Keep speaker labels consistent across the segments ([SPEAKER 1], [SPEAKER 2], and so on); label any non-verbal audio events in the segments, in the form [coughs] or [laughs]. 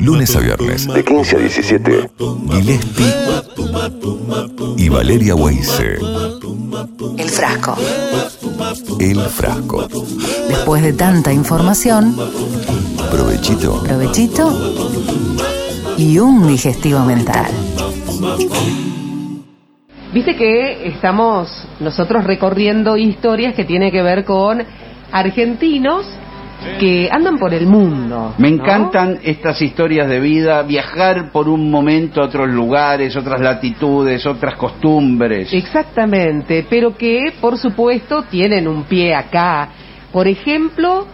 [SPEAKER 1] Lunes a viernes, de 15 a 17, Gillespie y Valeria Weise.
[SPEAKER 2] El frasco.
[SPEAKER 1] El frasco.
[SPEAKER 2] Después de tanta información,
[SPEAKER 1] Provechito.
[SPEAKER 2] provechito y un digestivo mental.
[SPEAKER 3] Viste que estamos nosotros recorriendo historias que tienen que ver con argentinos que andan por el mundo.
[SPEAKER 4] Me
[SPEAKER 3] ¿no?
[SPEAKER 4] encantan estas historias de vida, viajar por un momento a otros lugares, otras latitudes, otras costumbres.
[SPEAKER 3] Exactamente, pero que por supuesto tienen un pie acá. Por ejemplo,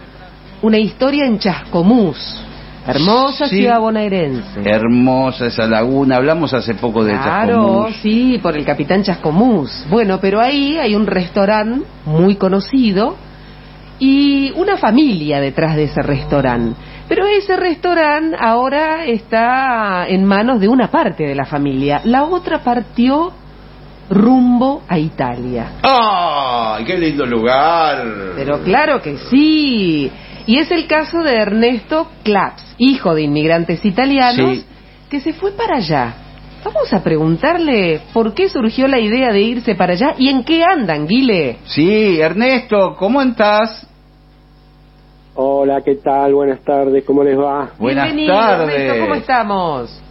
[SPEAKER 3] una historia en Chascomús, hermosa
[SPEAKER 4] Sí.
[SPEAKER 3] ciudad bonaerense.
[SPEAKER 4] Hermosa esa laguna, hablamos hace poco de
[SPEAKER 3] Claro,
[SPEAKER 4] Chascomús.
[SPEAKER 3] sí, por el capitán Chascomús. Bueno, pero ahí hay un restaurante muy conocido y una familia detrás de ese restaurante. Pero ese restaurante ahora está en manos de una parte de la familia. La otra partió rumbo a Italia.
[SPEAKER 4] ¡Ay, qué lindo lugar!
[SPEAKER 3] Pero claro que sí. Y es el caso de Ernesto Claps, hijo de inmigrantes italianos,
[SPEAKER 4] Sí.
[SPEAKER 3] que se fue para allá. Vamos a preguntarle por qué surgió la idea de irse para allá y en qué andan, Guile.
[SPEAKER 4] Sí, Ernesto, ¿cómo estás?
[SPEAKER 5] Hola, ¿qué tal? Buenas tardes, ¿cómo les va?
[SPEAKER 4] Buenas
[SPEAKER 3] Bienvenido,
[SPEAKER 4] tardes.
[SPEAKER 3] Ernesto, ¿cómo estamos?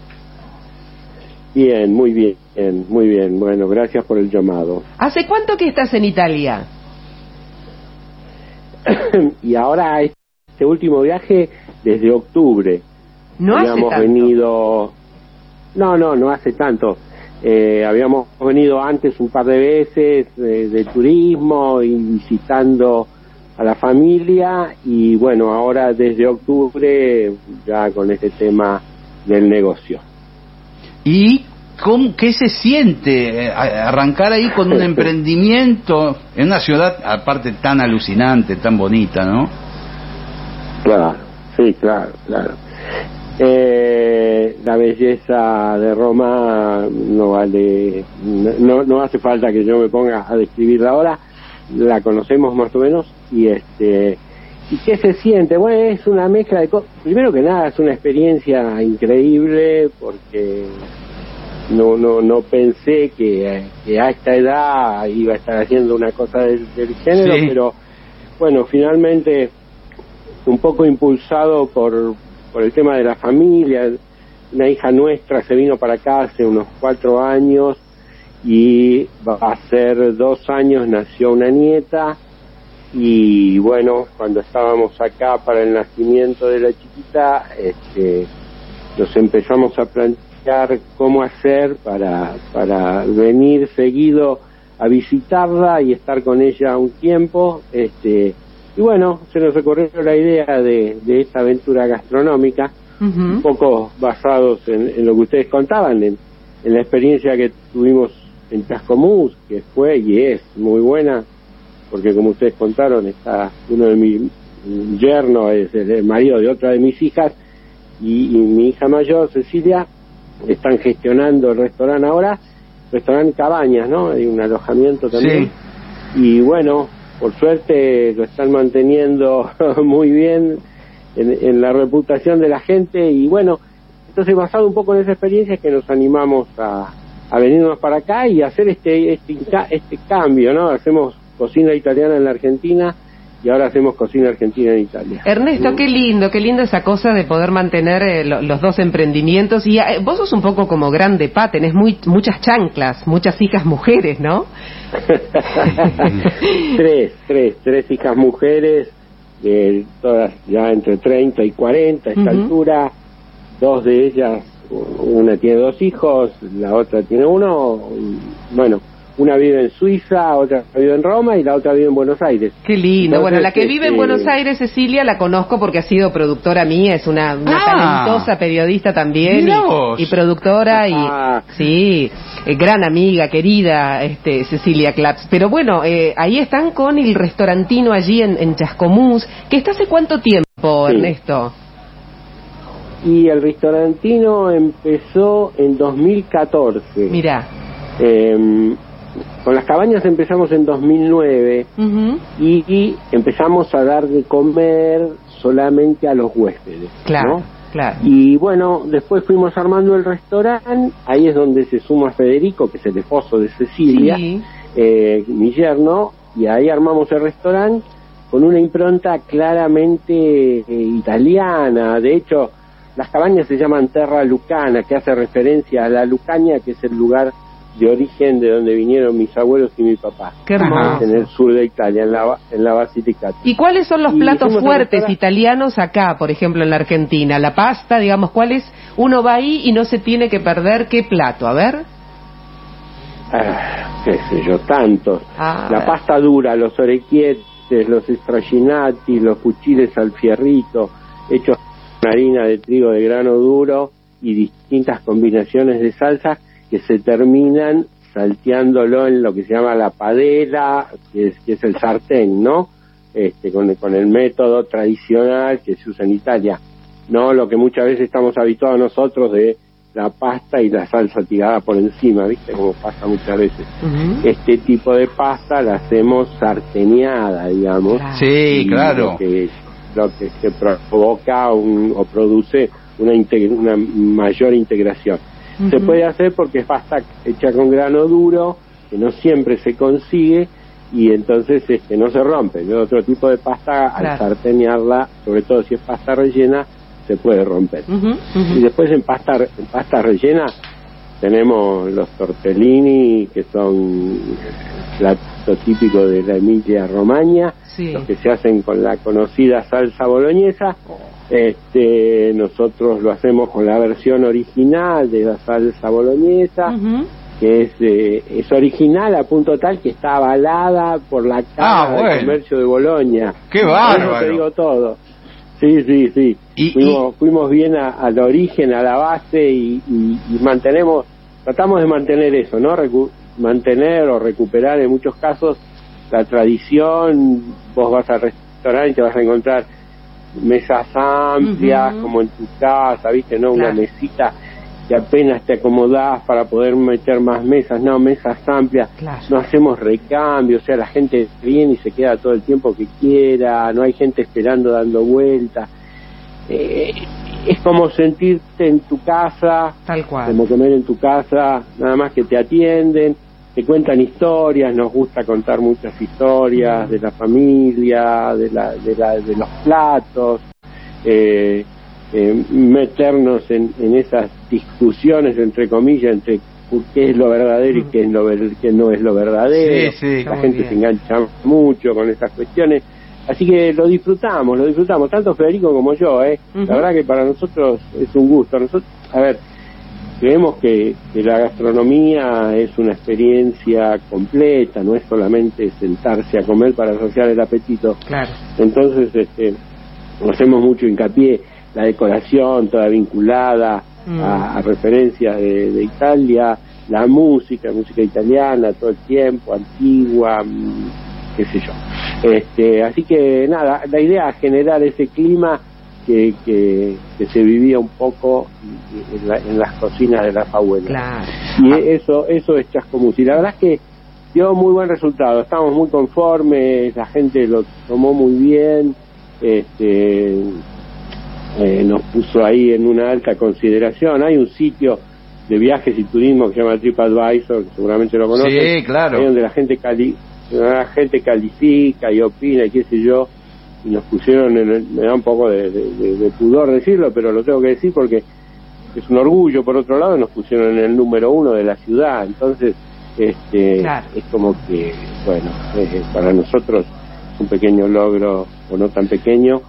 [SPEAKER 5] Bien, muy bien, muy bien. Bueno, gracias por el llamado.
[SPEAKER 3] ¿Hace cuánto que estás en Italia? [coughs]
[SPEAKER 5] y ahora este último viaje desde octubre.
[SPEAKER 3] No hace
[SPEAKER 5] habíamos
[SPEAKER 3] tanto.
[SPEAKER 5] venido, no, no, no hace tanto. Eh, habíamos venido antes un par de veces eh, de turismo y visitando a la familia y bueno, ahora desde octubre ya con este tema del negocio.
[SPEAKER 4] ¿Y cómo, qué se siente eh, arrancar ahí con un [laughs] emprendimiento en una ciudad aparte tan alucinante, tan bonita, ¿no?
[SPEAKER 5] Claro, sí, claro, claro. Eh, la belleza de Roma no vale, no, no hace falta que yo me ponga a describirla ahora, la conocemos más o menos y este y qué se siente, bueno es una mezcla de cosas. Primero que nada es una experiencia increíble porque no no no pensé que, que a esta edad iba a estar haciendo una cosa del, del género,
[SPEAKER 4] Sí.
[SPEAKER 5] pero bueno finalmente un poco impulsado por, por el tema de la familia. Una hija nuestra se vino para acá hace unos cuatro años y va a ser dos años nació una nieta y bueno, cuando estábamos acá para el nacimiento de la chiquita, este, nos empezamos a plantear cómo hacer para, para venir seguido a visitarla y estar con ella un tiempo. Este, y bueno, se nos ocurrió la idea de, de esta aventura gastronómica, un poco basados en, en lo que ustedes contaban, en, en la experiencia que tuvimos en Chascomús, que fue y es muy buena, porque como ustedes contaron, está uno de mis yernos, es el, marido de otra de mis hijas, y, y mi hija mayor, Cecilia, están gestionando el restaurante ahora, restaurante Cabañas, ¿no? Hay un alojamiento también. Y bueno, por suerte lo están manteniendo [laughs] muy bien en, en la reputación de la gente y bueno, entonces basado un poco en esa experiencia es que nos animamos a, a venirnos para acá y hacer este, este, este cambio, ¿no? Hacemos cocina italiana en la Argentina y ahora hacemos cocina argentina en Italia.
[SPEAKER 3] Ernesto, qué lindo, qué lindo esa cosa de poder mantener eh, lo- los dos emprendimientos. Y eh, vos sos un poco como grande pa, tenés muy, muchas chanclas, muchas hijas mujeres, ¿no? [laughs]
[SPEAKER 5] tres, tres, tres hijas mujeres, de todas ya entre 30 y 40 a esta altura, dos de ellas, una tiene dos hijos, la otra tiene uno, y, bueno, una vive en Suiza, otra vive en Roma y la otra vive en Buenos Aires.
[SPEAKER 3] Qué lindo.
[SPEAKER 5] Entonces,
[SPEAKER 3] bueno, la que vive en
[SPEAKER 5] este,
[SPEAKER 3] Buenos Aires, Cecilia, la conozco porque ha sido productora mía, es una, una
[SPEAKER 4] Ah.
[SPEAKER 3] talentosa periodista también y, y productora y
[SPEAKER 5] Ah.
[SPEAKER 3] sí, eh, gran amiga, querida, este Cecilia Claps. Pero bueno, eh, ahí están con el restaurantino allí en, en Chascomús, que está hace cuánto tiempo,
[SPEAKER 5] Sí.
[SPEAKER 3] Ernesto.
[SPEAKER 5] Y el restaurantino empezó en 2014.
[SPEAKER 3] Mira,
[SPEAKER 5] Eh, con las cabañas empezamos en 2009
[SPEAKER 3] Ujú.
[SPEAKER 5] y, y empezamos a dar de comer solamente a los huéspedes.
[SPEAKER 3] Claro,
[SPEAKER 5] ¿no?
[SPEAKER 3] claro.
[SPEAKER 5] Y bueno, después fuimos armando el restaurante, ahí es donde se suma Federico, que es el esposo de Cecilia,
[SPEAKER 3] Sí.
[SPEAKER 5] eh, mi yerno, y ahí armamos el restaurante con una impronta claramente eh, italiana. De hecho, las cabañas se llaman Terra Lucana, que hace referencia a la Lucaña, que es el lugar de origen de donde vinieron mis abuelos y mi papá.
[SPEAKER 3] Qué hermoso.
[SPEAKER 5] En el sur de Italia, en la, en la Basilicata.
[SPEAKER 3] ¿Y cuáles son los
[SPEAKER 5] Y
[SPEAKER 3] platos fuertes italianos acá, por ejemplo, en la Argentina? La pasta, digamos, ¿cuál es? Uno va ahí y no se tiene que perder qué plato, a ver.
[SPEAKER 5] Ah, qué sé yo, tantos.
[SPEAKER 3] Ah,
[SPEAKER 5] la pasta dura, los orecchietes, los straginati, los fuchiles al fierrito, hechos con harina de trigo de grano duro y distintas combinaciones de salsas que se terminan salteándolo en lo que se llama la padela, que es, que es el sartén, ¿no? Este, con, con el método tradicional que se usa en Italia, no lo que muchas veces estamos habituados nosotros de la pasta y la salsa tirada por encima, ¿viste? Como pasa muchas veces este tipo de pasta la hacemos sarteneada, digamos.
[SPEAKER 4] Sí,
[SPEAKER 5] Y
[SPEAKER 4] claro.
[SPEAKER 5] Lo que, lo que se provoca un- o produce una, integ- una mayor integración. Se puede hacer porque es pasta hecha con grano duro, que no siempre se consigue y entonces este, no se rompe. El otro tipo de pasta, al sartenearla, sobre todo si es pasta rellena, se puede romper. Y después en pasta, en pasta rellena tenemos los tortellini, que son el plato típico de la Emilia Romagna,
[SPEAKER 3] Sí.
[SPEAKER 5] los que se hacen con la conocida salsa boloñesa. Este, nosotros lo hacemos con la versión original de la salsa boloñesa, que es, eh, es original a punto tal que está avalada por la
[SPEAKER 4] Ah,
[SPEAKER 5] Cámara
[SPEAKER 4] bueno.
[SPEAKER 5] de Comercio de Boloña.
[SPEAKER 4] ¡Qué
[SPEAKER 5] eso
[SPEAKER 4] bárbaro!
[SPEAKER 5] te digo todo. Sí, sí, sí.
[SPEAKER 4] Y-
[SPEAKER 5] fuimos, fuimos bien al origen, a la base y, y- y mantenemos, tratamos de mantener eso, ¿no? Recu- mantener o recuperar en muchos casos la tradición. Vos vas al restaurante y te vas a encontrar mesas amplias, como en tu casa, ¿viste? ¿No? Una mesita que apenas te acomodás para poder meter más mesas, no, mesas amplias
[SPEAKER 3] Claro.
[SPEAKER 5] no hacemos recambio, o sea, la gente viene y se queda todo el tiempo que quiera, no hay gente esperando dando vueltas. Eh, es como sentirte en tu casa,
[SPEAKER 3] Tal cual.
[SPEAKER 5] como comer en tu casa, nada más que te atienden, te cuentan historias, nos gusta contar muchas historias de la familia, de, la, de, la, de los platos, eh, eh, meternos en, en esas discusiones, entre comillas, entre qué es lo verdadero y qué, es lo qué no es lo verdadero.
[SPEAKER 4] Sí, sí.
[SPEAKER 3] Está
[SPEAKER 5] La gente
[SPEAKER 3] bien.
[SPEAKER 5] se engancha mucho con esas cuestiones. Así que lo disfrutamos, lo disfrutamos, tanto Federico como yo, ¿eh? La verdad que para nosotros es un gusto. Nosotros, a ver, creemos que, que la gastronomía es una experiencia completa, no es solamente sentarse a comer para saciar el apetito.
[SPEAKER 3] Claro.
[SPEAKER 5] Entonces, este, hacemos mucho hincapié, la decoración toda vinculada
[SPEAKER 3] Mm.
[SPEAKER 5] a, a referencias de, de Italia, la música, música italiana todo el tiempo, antigua, mm, qué sé yo. Este, así que nada, la idea es generar ese clima que, que, que se vivía un poco en, la- en las cocinas de las abuelas.
[SPEAKER 3] Claro.
[SPEAKER 5] Y eso, eso es Chascomús. Y la verdad es que dio muy buen resultado. Estamos muy conformes, la gente lo tomó muy bien, este, eh, nos puso ahí en una alta consideración. Hay un sitio de viajes y turismo que se llama TripAdvisor, que seguramente lo conocen.
[SPEAKER 4] Sí, claro.
[SPEAKER 5] Ahí donde la gente cali la gente califica y opina y qué sé yo. Y nos pusieron, en el- me da un poco de, de- de- de pudor decirlo, pero lo tengo que decir porque es un orgullo por otro lado nos pusieron en el número uno de la ciudad entonces este
[SPEAKER 3] Claro.
[SPEAKER 5] es como que bueno eh, para nosotros es un pequeño logro o no tan pequeño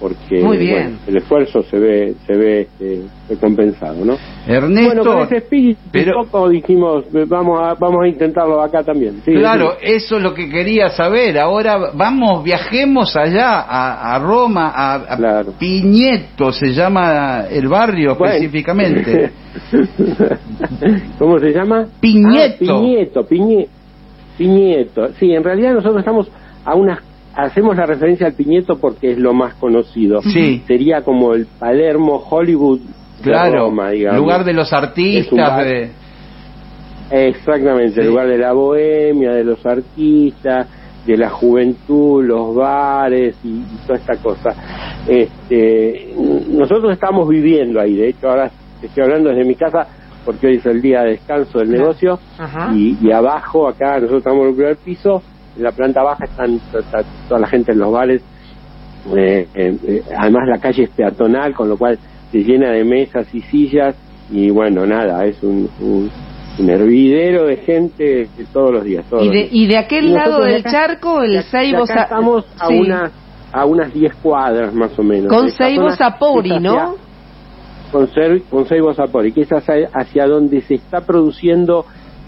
[SPEAKER 5] porque
[SPEAKER 3] Muy bien.
[SPEAKER 5] bueno, el esfuerzo se ve se ve este, recompensado no
[SPEAKER 4] Ernesto,
[SPEAKER 5] bueno con ese espíritu
[SPEAKER 4] pero-
[SPEAKER 5] un poco dijimos eh, vamos a vamos a intentarlo acá también Sí,
[SPEAKER 4] claro,
[SPEAKER 5] sí.
[SPEAKER 4] eso es lo que quería saber. Ahora vamos, viajemos allá a, a Roma, a, a
[SPEAKER 5] Claro.
[SPEAKER 4] Piñeto, se llama el barrio
[SPEAKER 5] Bueno.
[SPEAKER 4] específicamente. [laughs]
[SPEAKER 5] ¿Cómo se llama?
[SPEAKER 4] Piñeto.
[SPEAKER 5] Ah, Piñeto, Piñe- Piñeto. Sí, en realidad nosotros estamos a unas hacemos la referencia al Piñeto porque es lo más conocido.
[SPEAKER 4] Sí.
[SPEAKER 5] Sería como el Palermo Hollywood de
[SPEAKER 4] Claro,
[SPEAKER 5] Roma, digamos.
[SPEAKER 4] lugar de los artistas. de-
[SPEAKER 5] Exactamente, el lugar de la bohemia, de los artistas, de la juventud, los bares y, y toda esta cosa. Este, nosotros estamos viviendo ahí, de hecho ahora estoy hablando desde mi casa porque hoy es el día de descanso del negocio y, y abajo, acá nosotros estamos en el primer piso, en la planta baja están está toda la gente en los bares, eh, eh, eh, además la calle es peatonal, con lo cual se llena de mesas y sillas y bueno, nada, es un, un, un hervidero de gente todos los días. Todos
[SPEAKER 3] Y
[SPEAKER 5] los
[SPEAKER 3] de,
[SPEAKER 5] días.
[SPEAKER 3] y de aquel
[SPEAKER 5] Y
[SPEAKER 3] lado del
[SPEAKER 5] acá-
[SPEAKER 3] charco, el Seibo...
[SPEAKER 5] estamos a
[SPEAKER 3] sí.
[SPEAKER 5] unas a unas 10 cuadras más o menos.
[SPEAKER 3] Con Seibo Sapori, ¿no?
[SPEAKER 5] Con, Ser- con Seibo Sapori, que es hacia, hacia donde se está produciendo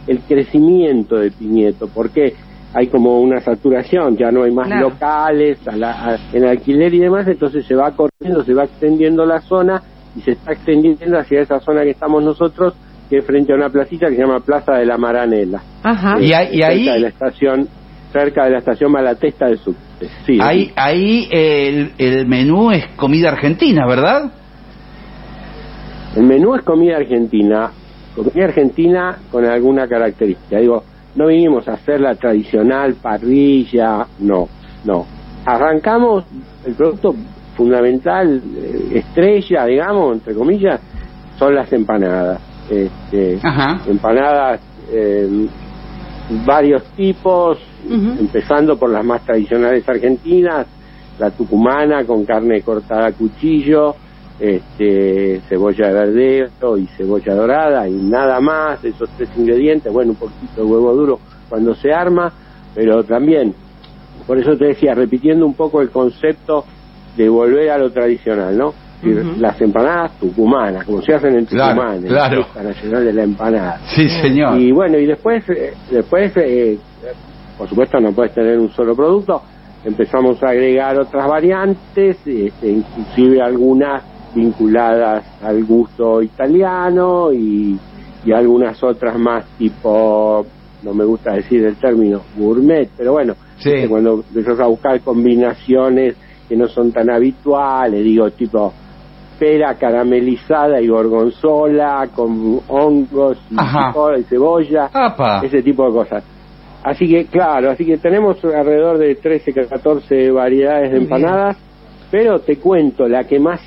[SPEAKER 5] el crecimiento de Piñeto. porque Hay como una saturación, ya no hay más
[SPEAKER 3] Claro.
[SPEAKER 5] locales a la- a- en alquiler y demás, entonces se va corriendo, se va extendiendo la zona y se está extendiendo hacia esa zona que estamos nosotros, que es frente a una placita que se llama Plaza de la Maranela.
[SPEAKER 3] Ajá.
[SPEAKER 4] Y ahí- y
[SPEAKER 5] cerca
[SPEAKER 4] ahí-
[SPEAKER 5] de la estación cerca de la estación Malatesta de Subte. Sí,
[SPEAKER 4] Ahí, ahí el, el menú es comida argentina, ¿verdad?
[SPEAKER 5] el menú es comida argentina, comida argentina con alguna característica. Digo, no vinimos a hacer la tradicional parrilla, no, no. Arrancamos el producto fundamental, eh, estrella, digamos, entre comillas, son las empanadas. Este, empanadas eh, varios tipos, empezando por las más tradicionales argentinas, la tucumana con carne cortada a cuchillo, este, cebolla de verdeo y cebolla dorada y nada más, esos tres ingredientes, bueno, un poquito de huevo duro cuando se arma, pero también, por eso te decía, repitiendo un poco el concepto de volver a lo tradicional, ¿no? Las empanadas tucumanas, como se hacen en
[SPEAKER 4] Claro,
[SPEAKER 5] Tucumán, en
[SPEAKER 4] claro.
[SPEAKER 5] la Fiesta Nacional de la Empanada.
[SPEAKER 4] Sí, señor.
[SPEAKER 5] Y bueno, y después, eh, después eh, por supuesto no puedes tener un solo producto, empezamos a agregar otras variantes, este, inclusive algunas vinculadas al gusto italiano y, y algunas otras más tipo, no me gusta decir el término, gourmet, pero bueno,
[SPEAKER 4] Sí.
[SPEAKER 5] cuando empiezas a buscar combinaciones que no son tan habituales, digo, tipo pera caramelizada y gorgonzola con hongos y, picola y cebolla,
[SPEAKER 4] Apa.
[SPEAKER 5] ese tipo de cosas. Así que, claro, así que tenemos alrededor de 13, 14 variedades de
[SPEAKER 3] bien.
[SPEAKER 5] empanadas, pero te cuento, la que más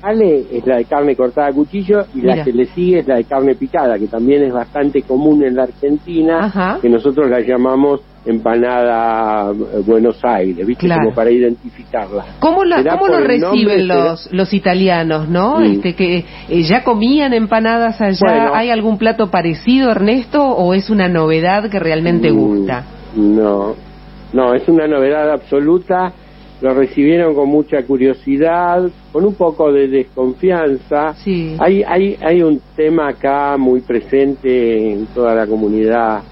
[SPEAKER 5] sale es la de carne cortada a cuchillo y
[SPEAKER 3] Mira.
[SPEAKER 5] la que le sigue es la de carne picada, que también es bastante común en la Argentina,
[SPEAKER 3] Ajá.
[SPEAKER 5] que nosotros la llamamos empanada eh, Buenos Aires, ¿viste?
[SPEAKER 3] Claro.
[SPEAKER 5] Como para identificarla.
[SPEAKER 3] ¿Cómo, la, cómo lo reciben
[SPEAKER 5] será-
[SPEAKER 3] los, los italianos, no? Este, que eh, ¿Ya comían empanadas allá?
[SPEAKER 5] Bueno.
[SPEAKER 3] ¿Hay algún plato parecido, Ernesto? ¿O es una novedad que realmente
[SPEAKER 5] Mm,
[SPEAKER 3] gusta?
[SPEAKER 5] No, no, es una novedad absoluta. Lo recibieron con mucha curiosidad, con un poco de desconfianza.
[SPEAKER 3] Sí.
[SPEAKER 5] Hay, hay, hay un tema acá muy presente en toda la comunidad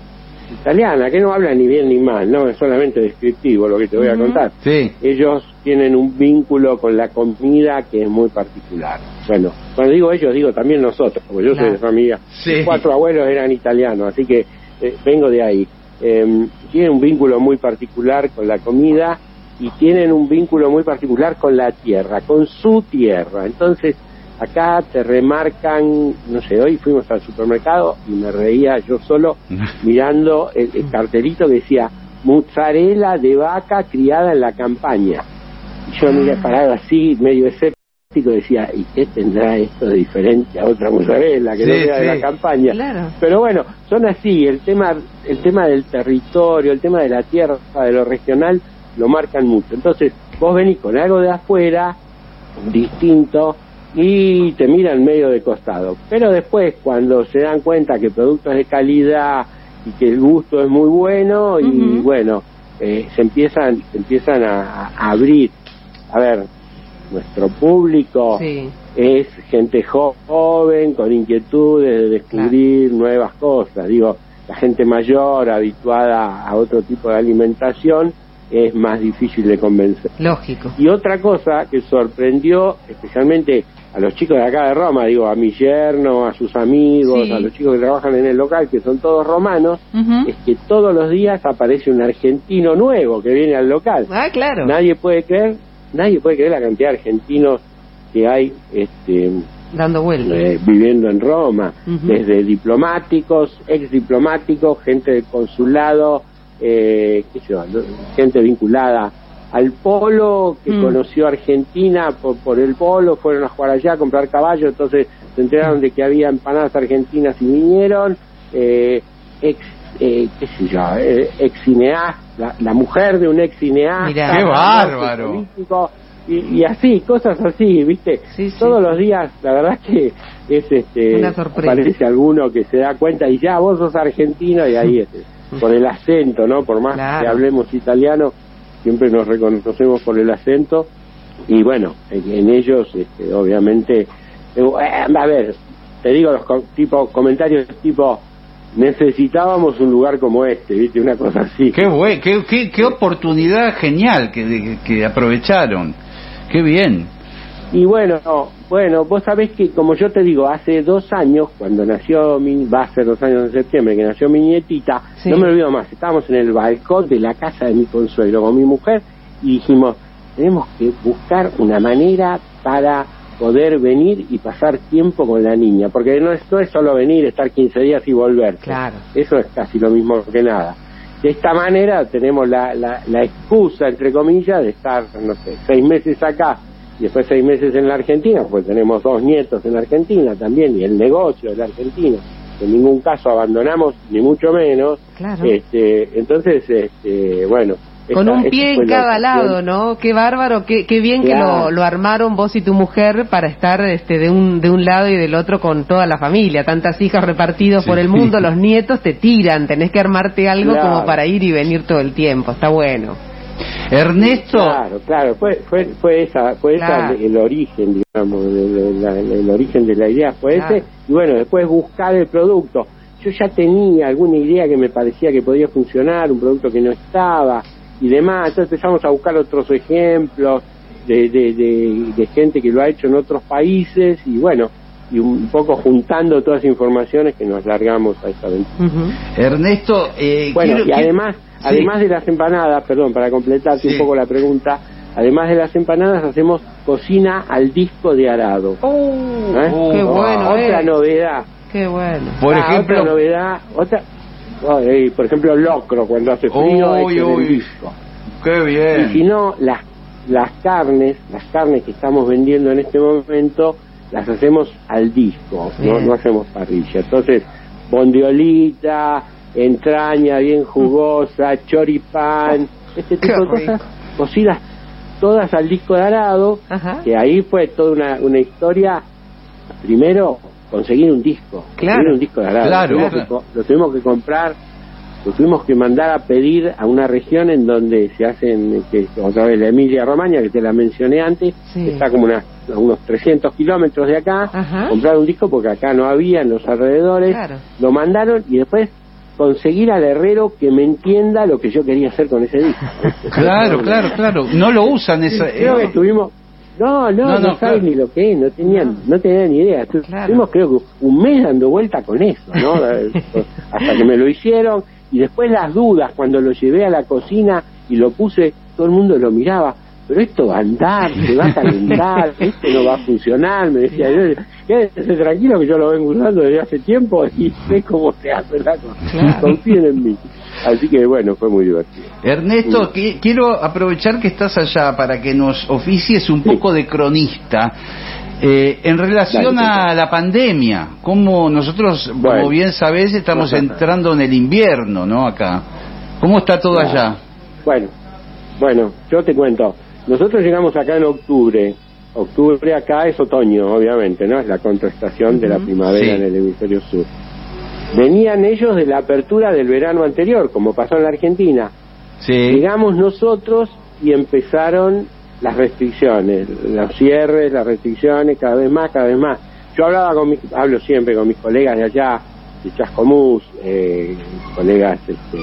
[SPEAKER 5] italiana, que no habla ni bien ni mal, no es solamente descriptivo lo que te voy a contar.
[SPEAKER 4] Sí.
[SPEAKER 5] Ellos tienen un vínculo con la comida que es muy particular. Bueno, cuando digo ellos, digo también nosotros, porque yo soy de familia.
[SPEAKER 4] Sí.
[SPEAKER 5] Mis cuatro abuelos eran italianos, así que eh, vengo de ahí. Eh, tienen un vínculo muy particular con la comida y tienen un vínculo muy particular con la tierra, con su tierra. Entonces, acá te remarcan, no sé, hoy fuimos al supermercado y me reía yo solo [laughs] mirando el, el cartelito que decía mozzarella de vaca criada en la campaña. Y yo miré parado así, medio escéptico, decía, ¿y qué tendrá esto de diferente a otra mozzarella que no
[SPEAKER 4] Sí,
[SPEAKER 5] sea de la campaña?
[SPEAKER 3] Claro.
[SPEAKER 5] Pero bueno, son así, el tema, el tema del territorio, el tema de la tierra, de lo regional, lo marcan mucho. Entonces, vos venís con algo de afuera, distinto, y te miran medio de costado. Pero después, cuando se dan cuenta que el producto es de calidad y que el gusto es muy bueno, y bueno, eh, se empiezan, se empiezan a, a abrir. A ver, nuestro público
[SPEAKER 3] Sí.
[SPEAKER 5] es gente jo- joven, con inquietudes de descubrir nuevas cosas. Digo, la gente mayor, habituada a otro tipo de alimentación, es más difícil de convencer.
[SPEAKER 3] Lógico.
[SPEAKER 5] Y otra cosa que sorprendió especialmente a los chicos de acá de Roma, digo, a mi yerno, a sus amigos,
[SPEAKER 3] Sí.
[SPEAKER 5] a los chicos que trabajan en el local, que son todos romanos, es que todos los días aparece un argentino nuevo que viene al local.
[SPEAKER 3] Ah, claro.
[SPEAKER 5] Nadie puede creer, nadie puede creer la cantidad de argentinos que hay este,
[SPEAKER 3] Dando vueltas.
[SPEAKER 5] eh, viviendo en Roma, desde diplomáticos, ex diplomáticos, gente del consulado, eh, qué sé yo, gente vinculada al polo, que
[SPEAKER 3] Mm.
[SPEAKER 5] conoció Argentina por, por el polo, fueron a jugar allá a comprar caballo, entonces se enteraron de que había empanadas argentinas y vinieron, eh, ex, eh, qué sé yo, eh, ex cineasta, la, la mujer de un ex cineasta,
[SPEAKER 3] Mirá.
[SPEAKER 4] ¡Qué bárbaro!
[SPEAKER 5] político, y, y así, cosas así, ¿viste?
[SPEAKER 3] Sí, sí.
[SPEAKER 5] Todos los días, la verdad que es este
[SPEAKER 3] Una sorpresa.
[SPEAKER 5] aparece alguno que se da cuenta y ya vos sos argentino y ahí este, [laughs] por el acento, ¿no? Por más
[SPEAKER 3] Claro.
[SPEAKER 5] que hablemos italiano, siempre nos reconocemos por el acento y bueno, en, en ellos este, obviamente eh, a ver, te digo los co- tipo comentarios tipo necesitábamos un lugar como este, ¿viste? Una cosa así.
[SPEAKER 4] Qué, bue- qué, qué, qué oportunidad genial que, que aprovecharon. Qué bien.
[SPEAKER 5] Y bueno, bueno, vos sabés que, como yo te digo, hace dos años, cuando nació mi, va a ser dos años en septiembre, que nació mi nietita,
[SPEAKER 3] Sí.
[SPEAKER 5] no me olvido más, estábamos en el balcón de la casa de mi consuelo con mi mujer y dijimos, tenemos que buscar una manera para poder venir y pasar tiempo con la niña, porque no es, no es solo venir, estar 15 días y volver.
[SPEAKER 3] Claro.
[SPEAKER 5] Eso es casi lo mismo que nada. De esta manera tenemos la, la, la excusa, entre comillas, de estar, no sé, seis meses acá y después seis meses en la Argentina, pues tenemos dos nietos en la Argentina también y el negocio de la Argentina. En ningún caso abandonamos, ni mucho menos.
[SPEAKER 3] Claro.
[SPEAKER 5] Este, entonces, este, bueno.
[SPEAKER 3] Con
[SPEAKER 5] esta-
[SPEAKER 3] un pie en cada lado, ¿no? Qué bárbaro, qué, qué bien que lo, lo armaron vos y tu mujer para estar este, de, un, de un lado y del otro con toda la familia. Tantas hijas repartidos
[SPEAKER 4] Sí.
[SPEAKER 3] por el mundo, [laughs] los nietos te tiran, tenés que armarte algo
[SPEAKER 5] Claro.
[SPEAKER 3] como para ir y venir todo el tiempo. Está bueno.
[SPEAKER 4] Ernesto,
[SPEAKER 5] Claro, claro, fue, fue, fue esa, fue
[SPEAKER 3] Claro.
[SPEAKER 5] esa el origen, digamos, de- de la- el origen de la idea fue
[SPEAKER 3] Claro.
[SPEAKER 5] ese, y bueno, después buscar el producto. Yo ya tenía alguna idea que me parecía que podía funcionar, un producto que no estaba y demás, entonces empezamos a buscar otros ejemplos de, de, de, de gente que lo ha hecho en otros países y bueno, y un poco juntando todas las informaciones que nos largamos a esta aventura.
[SPEAKER 3] Ujú.
[SPEAKER 4] Ernesto, eh,
[SPEAKER 5] Bueno,
[SPEAKER 4] quiero-
[SPEAKER 5] y además,
[SPEAKER 4] Sí.
[SPEAKER 5] además de las empanadas, perdón, para completarte
[SPEAKER 4] Sí.
[SPEAKER 5] un poco la pregunta, además de las empanadas hacemos cocina al disco de arado. ¿eh?
[SPEAKER 4] Oh,
[SPEAKER 3] qué bueno,
[SPEAKER 5] Otra
[SPEAKER 3] eh.
[SPEAKER 5] novedad.
[SPEAKER 3] Qué bueno.
[SPEAKER 4] Por
[SPEAKER 5] Ah,
[SPEAKER 4] ejemplo,
[SPEAKER 5] otra novedad, otra, oh, eh, por ejemplo, locro cuando hace frío
[SPEAKER 4] Uy,
[SPEAKER 5] el
[SPEAKER 4] uy.
[SPEAKER 5] disco.
[SPEAKER 4] qué
[SPEAKER 5] Y si
[SPEAKER 4] bien.
[SPEAKER 5] no, las las carnes, las carnes que estamos vendiendo en este momento, las hacemos al disco, no, no hacemos parrilla. Entonces, bondiolita, entraña bien jugosa, choripán, este
[SPEAKER 3] Qué
[SPEAKER 5] tipo de cosas, cocidas todas al disco de arado,
[SPEAKER 3] Ajá.
[SPEAKER 5] que ahí fue toda una, una historia, primero conseguir un disco,
[SPEAKER 3] Claro.
[SPEAKER 5] conseguir un disco de arado,
[SPEAKER 4] Claro,
[SPEAKER 5] lo, tuvimos
[SPEAKER 4] claro.
[SPEAKER 5] que co- lo tuvimos que comprar lo tuvimos que mandar a pedir a una región en donde se hacen, que otra vez la Emilia Romagna, que te la mencioné antes,
[SPEAKER 3] Sí.
[SPEAKER 5] que está como unas- a unos 300 kilómetros de acá,
[SPEAKER 3] Ajá.
[SPEAKER 5] comprar un disco porque acá no había en los alrededores,
[SPEAKER 3] Claro.
[SPEAKER 5] lo mandaron y después conseguir al herrero que me entienda lo que yo quería hacer con ese disco. [laughs]
[SPEAKER 4] Claro, claro, claro. No lo usan esa.
[SPEAKER 5] Creo que
[SPEAKER 4] eh,
[SPEAKER 5] estuvimos no, no,
[SPEAKER 4] No,
[SPEAKER 5] no,
[SPEAKER 4] no,
[SPEAKER 5] saben
[SPEAKER 4] claro.
[SPEAKER 5] ni lo que es, no tenían, no tenían ni idea.
[SPEAKER 3] Claro.
[SPEAKER 5] Estuvimos creo que un mes dando vuelta con eso, ¿no? [laughs] Hasta que me lo hicieron y después las dudas cuando lo llevé a la cocina y lo puse, todo el mundo lo miraba. Pero esto va a andar, se va a calentar, [laughs] esto no va a funcionar, me decía yo, quédese tranquilo que yo lo vengo usando desde hace tiempo y sé cómo se hace la cosa,
[SPEAKER 3] Claro.
[SPEAKER 5] confíen en mí. Así que bueno, fue muy divertido.
[SPEAKER 4] Ernesto, qui- quiero aprovechar que estás allá para que nos oficies un
[SPEAKER 5] Sí.
[SPEAKER 4] poco de cronista. Eh, en relación
[SPEAKER 5] Dale,
[SPEAKER 4] a la pandemia, como nosotros, como bien sabés, estamos entrando en el invierno, ¿no? Acá. ¿Cómo está todo
[SPEAKER 5] Claro.
[SPEAKER 4] allá?
[SPEAKER 5] Bueno, bueno, yo te cuento. Nosotros llegamos acá en octubre. Octubre acá es otoño, obviamente, ¿no? Es la contraestación de la primavera
[SPEAKER 4] Sí.
[SPEAKER 5] en el hemisferio sur. Venían ellos de la apertura del verano anterior, como pasó en la Argentina.
[SPEAKER 4] Sí.
[SPEAKER 5] Llegamos nosotros y empezaron las restricciones, los cierres, las restricciones, cada vez más, cada vez más. Yo hablaba con mis, hablo siempre con mis colegas de allá, de Chascomús, eh, colegas este, de,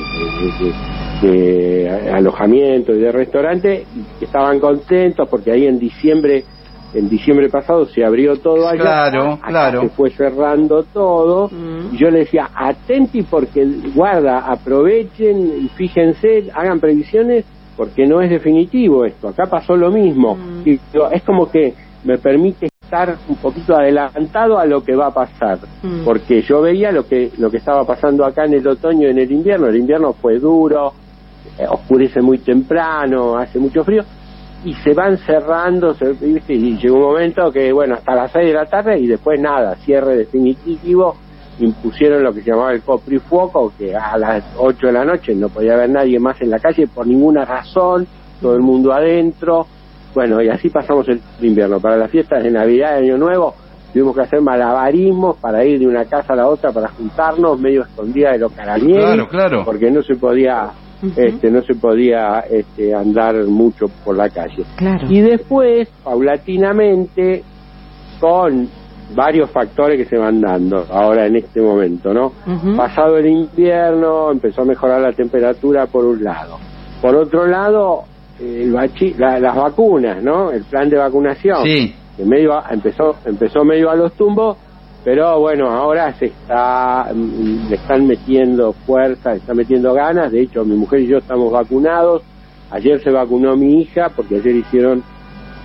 [SPEAKER 5] de- de alojamiento y de restaurante, que estaban contentos porque ahí en diciembre, en diciembre pasado se abrió todo allá,
[SPEAKER 4] Claro,
[SPEAKER 5] acá
[SPEAKER 4] claro.
[SPEAKER 5] se fue cerrando todo,
[SPEAKER 3] Mm.
[SPEAKER 5] y yo le decía, atenti porque guarda, aprovechen y fíjense, hagan previsiones porque no es definitivo esto. Acá pasó lo mismo.
[SPEAKER 3] Mm.
[SPEAKER 5] Y es como que me permite estar un poquito adelantado a lo que va a pasar,
[SPEAKER 3] Mm.
[SPEAKER 5] porque yo veía lo que lo que estaba pasando acá en el otoño y en el invierno. El invierno fue duro, oscurece muy temprano, hace mucho frío y se van cerrando, se- ¿viste? y llegó un momento que, bueno, hasta las 6 de la tarde y después nada, cierre definitivo, impusieron lo que se llamaba el coprifuoco, que a las 8 de la noche no podía haber nadie más en la calle por ninguna razón, todo el mundo adentro, bueno, y así pasamos el invierno. Para las fiestas de Navidad y Año Nuevo tuvimos que hacer malabarismos para ir de una casa a la otra para juntarnos, medio escondida de los carabieros,
[SPEAKER 4] Claro, claro.
[SPEAKER 5] porque no se podía Este, no se podía este, andar mucho por la calle.
[SPEAKER 3] Claro.
[SPEAKER 5] Y después, paulatinamente, con varios factores que se van dando ahora en este momento, ¿no? Pasado el invierno, empezó a mejorar la temperatura por un lado. Por otro lado, el bachi- la- las vacunas, ¿no? El plan de vacunación
[SPEAKER 4] Sí.
[SPEAKER 5] que medio a- empezó empezó medio a los tumbos pero bueno ahora se está mm, le están metiendo fuerza le están metiendo ganas. De hecho mi mujer y yo estamos vacunados. Ayer se vacunó mi hija porque ayer hicieron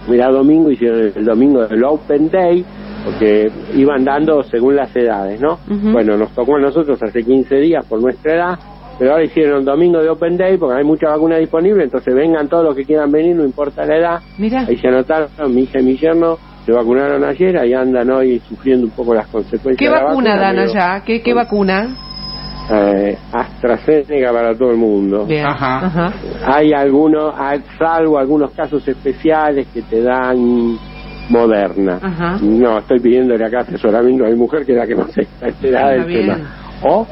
[SPEAKER 5] mira domingo hicieron el domingo del Open Day porque iban dando según las edades no bueno nos tocó a nosotros hace 15 días por nuestra edad pero ahora hicieron domingo de Open Day porque hay mucha vacuna disponible entonces vengan todos los que quieran venir no importa la edad.
[SPEAKER 3] Mira.
[SPEAKER 5] Ahí se anotaron, mi hija y mi yerno se vacunaron ayer, ahí andan hoy sufriendo un poco las consecuencias.
[SPEAKER 3] ¿Qué
[SPEAKER 5] de la
[SPEAKER 3] vacuna dan allá? ¿Qué, qué vacuna?
[SPEAKER 5] eh, AstraZeneca para todo el mundo.
[SPEAKER 3] Bien.
[SPEAKER 4] Ajá.
[SPEAKER 3] Ajá.
[SPEAKER 5] Hay algunos, salvo algunos casos especiales que te dan Moderna.
[SPEAKER 3] Ajá.
[SPEAKER 5] No, estoy pidiéndole acá asesoramiento a mi mujer, que es la que más está enterada del
[SPEAKER 3] bien.
[SPEAKER 5] tema. O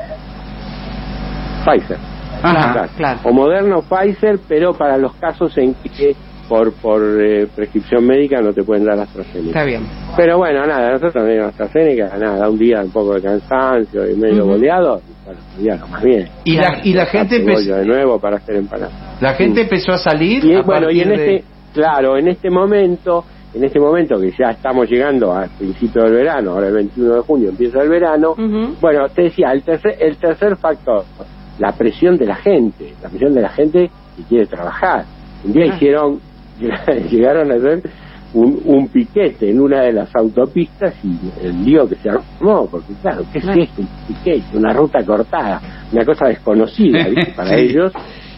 [SPEAKER 5] Pfizer.
[SPEAKER 4] Ajá.
[SPEAKER 3] Claro, claro.
[SPEAKER 5] O Moderna o Pfizer, pero para los casos en que por por eh, prescripción médica no te pueden dar AstraZeneca.
[SPEAKER 3] Está bien.
[SPEAKER 5] Pero bueno, nada, nosotros también AstraZeneca, nada, un día un poco de cansancio y medio
[SPEAKER 3] Ujú.
[SPEAKER 5] boleado, y bueno, ya no más bien.
[SPEAKER 4] Y la, y la gente empezó,
[SPEAKER 5] de nuevo para hacer empanadas.
[SPEAKER 4] la gente empezó a salir
[SPEAKER 5] Y
[SPEAKER 4] a
[SPEAKER 5] bueno, y en
[SPEAKER 4] de-
[SPEAKER 5] este, claro, en este momento, en este momento que ya estamos llegando al principio del verano, ahora el 21 de junio empieza el verano, bueno, te decía, el tercer, el tercer factor, la presión de la gente, la presión de la gente que quiere trabajar. Un día
[SPEAKER 3] Ah.
[SPEAKER 5] hicieron, [laughs] llegaron a hacer un, un piquete en una de las autopistas y el lío que se armó, porque claro, ¿qué es esto? Un piquete, una ruta cortada, una cosa desconocida ¿viste? [laughs] para
[SPEAKER 4] Sí.
[SPEAKER 5] ellos.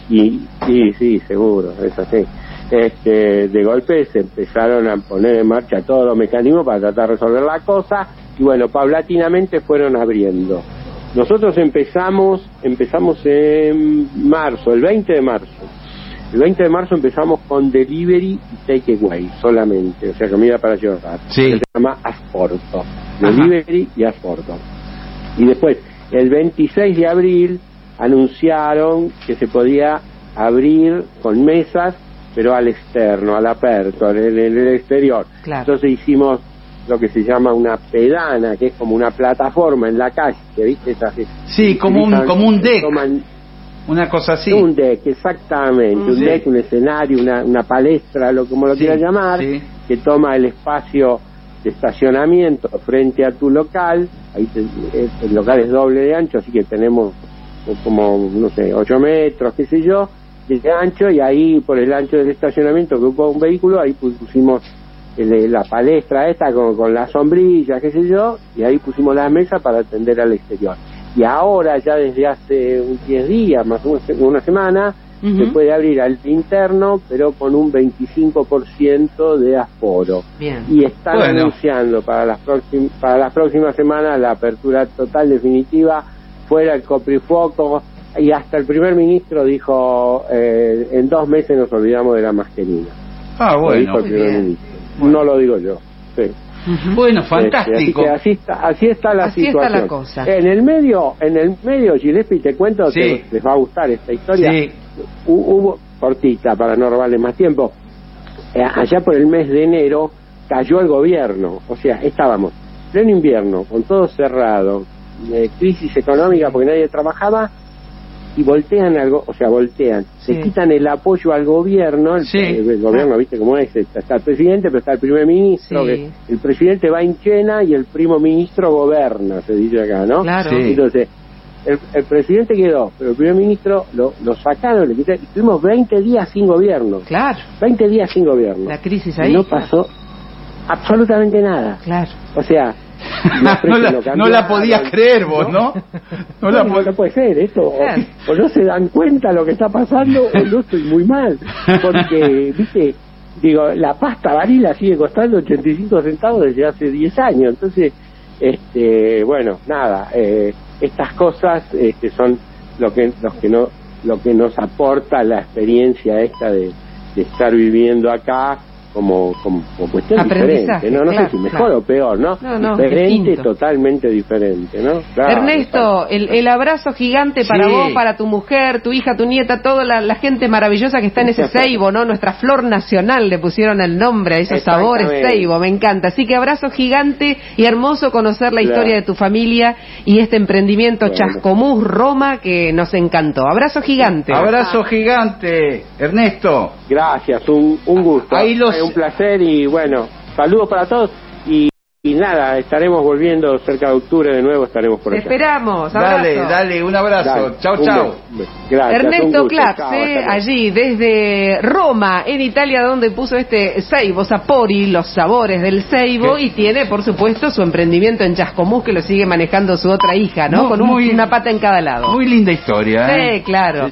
[SPEAKER 5] Y sí, sí, seguro, es así. Este, de golpe se empezaron a poner en marcha todos los mecanismos para tratar de resolver la cosa y bueno, paulatinamente fueron abriendo. Nosotros empezamos, empezamos en marzo, el 20 de marzo. El 20 de marzo empezamos con delivery y takeaway solamente, o sea, comida para llevar.
[SPEAKER 4] Sí.
[SPEAKER 5] Se llama Asporto. Delivery y Asporto. Y después, el 26 de abril, anunciaron que se podía abrir con mesas, pero al externo, al aperto, en el, exterior.
[SPEAKER 3] Claro.
[SPEAKER 5] Entonces hicimos lo que se llama una pedana, que es como una plataforma en la calle, viste esas
[SPEAKER 4] Sí, como un- como un deck.
[SPEAKER 5] toman-
[SPEAKER 4] una cosa así.
[SPEAKER 5] un deck, exactamente, un
[SPEAKER 4] Sí.
[SPEAKER 5] deck, un escenario, una, una palestra, lo como lo
[SPEAKER 4] Sí,
[SPEAKER 5] quieras llamar,
[SPEAKER 4] sí.
[SPEAKER 5] que toma el espacio de estacionamiento frente a tu local, ahí te- el, local es doble de ancho, así que tenemos como, no sé, 8 metros, qué sé yo, de ancho, y ahí por el ancho del estacionamiento que ocupa un vehículo, ahí pu- pusimos el- la palestra esta con, con la sombrilla, qué sé yo, y ahí pusimos la mesa para atender al exterior. Y ahora, ya desde hace un 10 días, más o menos una semana, se puede abrir al interno, pero con un 25% de aforo.
[SPEAKER 3] Bien.
[SPEAKER 5] Y están
[SPEAKER 4] Bueno.
[SPEAKER 5] anunciando para las, próxim- para las próximas semanas la apertura total definitiva, fuera el coprifoco, y hasta el primer ministro dijo, eh, en dos meses nos olvidamos de la mascarilla.
[SPEAKER 4] Ah,
[SPEAKER 5] Lo dijo
[SPEAKER 4] bueno.
[SPEAKER 5] el primer ministro. No lo digo yo. Sí.
[SPEAKER 4] Bueno,
[SPEAKER 5] Este, así,
[SPEAKER 4] fantástico.
[SPEAKER 5] que así está, así está la
[SPEAKER 3] Así está
[SPEAKER 5] situación.
[SPEAKER 3] la cosa.
[SPEAKER 5] En el medio, en el medio, Gillespie, te cuento
[SPEAKER 4] Sí.
[SPEAKER 5] que les va a gustar esta historia.
[SPEAKER 4] Sí.
[SPEAKER 5] Hubo, cortita para no robarle más tiempo, eh, allá por el mes de enero cayó el gobierno, o sea, estábamos pleno invierno, con todo cerrado, eh, crisis económica porque nadie trabajaba, y voltean algo, o sea, voltean,
[SPEAKER 3] Sí.
[SPEAKER 5] se quitan el apoyo al gobierno, el,
[SPEAKER 4] Sí.
[SPEAKER 5] el gobierno, viste cómo es, está, está el presidente, pero está el primer ministro,
[SPEAKER 3] Sí.
[SPEAKER 5] que el presidente va en chena y el primo ministro goberna, se dice acá, ¿no?
[SPEAKER 3] Claro.
[SPEAKER 4] Sí.
[SPEAKER 5] Entonces, el, el presidente quedó, pero el primer ministro lo, lo sacaron, le quitaron, y estuvimos 20 días sin gobierno,
[SPEAKER 3] Claro.
[SPEAKER 5] 20 días sin gobierno.
[SPEAKER 3] La crisis
[SPEAKER 5] Y
[SPEAKER 3] ahí.
[SPEAKER 5] no pasó absolutamente nada.
[SPEAKER 3] Claro.
[SPEAKER 5] O sea,
[SPEAKER 4] no, la, no podías creer vos, ¿no? No la
[SPEAKER 5] no, puede ser esto. O-
[SPEAKER 3] Claro.
[SPEAKER 5] O, no se dan cuenta lo que está pasando o no estoy muy mal. Porque, [laughs] viste, digo, la pasta varila sigue costando 85 centavos desde hace 10 años. Entonces, este, bueno, nada, eh, estas cosas este, son lo que, los que no, lo que nos aporta la experiencia esta de, de estar viviendo acá como, como, como cuestión
[SPEAKER 3] Aprendizaje,
[SPEAKER 5] diferente, ¿no? No
[SPEAKER 3] claro,
[SPEAKER 5] sé si mejor
[SPEAKER 3] claro.
[SPEAKER 5] o peor, ¿no?
[SPEAKER 3] No, no,
[SPEAKER 5] diferente, totalmente diferente, ¿no? Claro,
[SPEAKER 3] Ernesto, el, el abrazo gigante para
[SPEAKER 4] Sí.
[SPEAKER 3] vos, para tu mujer, tu hija, tu nieta, toda la, la gente maravillosa que está en ese [laughs] Seibo, ¿no? Nuestra flor nacional le pusieron el nombre a esos sabores. Seibo, me encanta. Así que abrazo gigante y hermoso conocer la
[SPEAKER 5] Claro.
[SPEAKER 3] historia de tu familia y este emprendimiento
[SPEAKER 5] Bueno.
[SPEAKER 3] Chascomús Roma que nos encantó. Abrazo gigante.
[SPEAKER 4] Abrazo gigante, Ernesto.
[SPEAKER 5] Gracias, un, un gusto.
[SPEAKER 4] Ahí los-
[SPEAKER 5] Un placer y bueno, saludos para todos y, y nada, estaremos volviendo cerca de octubre de nuevo, estaremos por
[SPEAKER 3] Te
[SPEAKER 5] allá.
[SPEAKER 3] esperamos. Abrazo.
[SPEAKER 4] Dale, dale, un abrazo. Chau.
[SPEAKER 5] beso. Gracias,
[SPEAKER 3] Ernesto. Claps,
[SPEAKER 5] Chao,
[SPEAKER 3] eh, allí desde Roma, en Italia, donde puso este Seibo, Sapori, los sabores del Seibo,
[SPEAKER 4] ¿Qué?
[SPEAKER 3] y tiene, por supuesto, su emprendimiento en Chascomús, que lo sigue manejando su otra hija, ¿no? Con un-
[SPEAKER 4] muy-
[SPEAKER 3] una pata en cada lado.
[SPEAKER 4] Muy linda historia, ¿eh?
[SPEAKER 3] Sí, claro.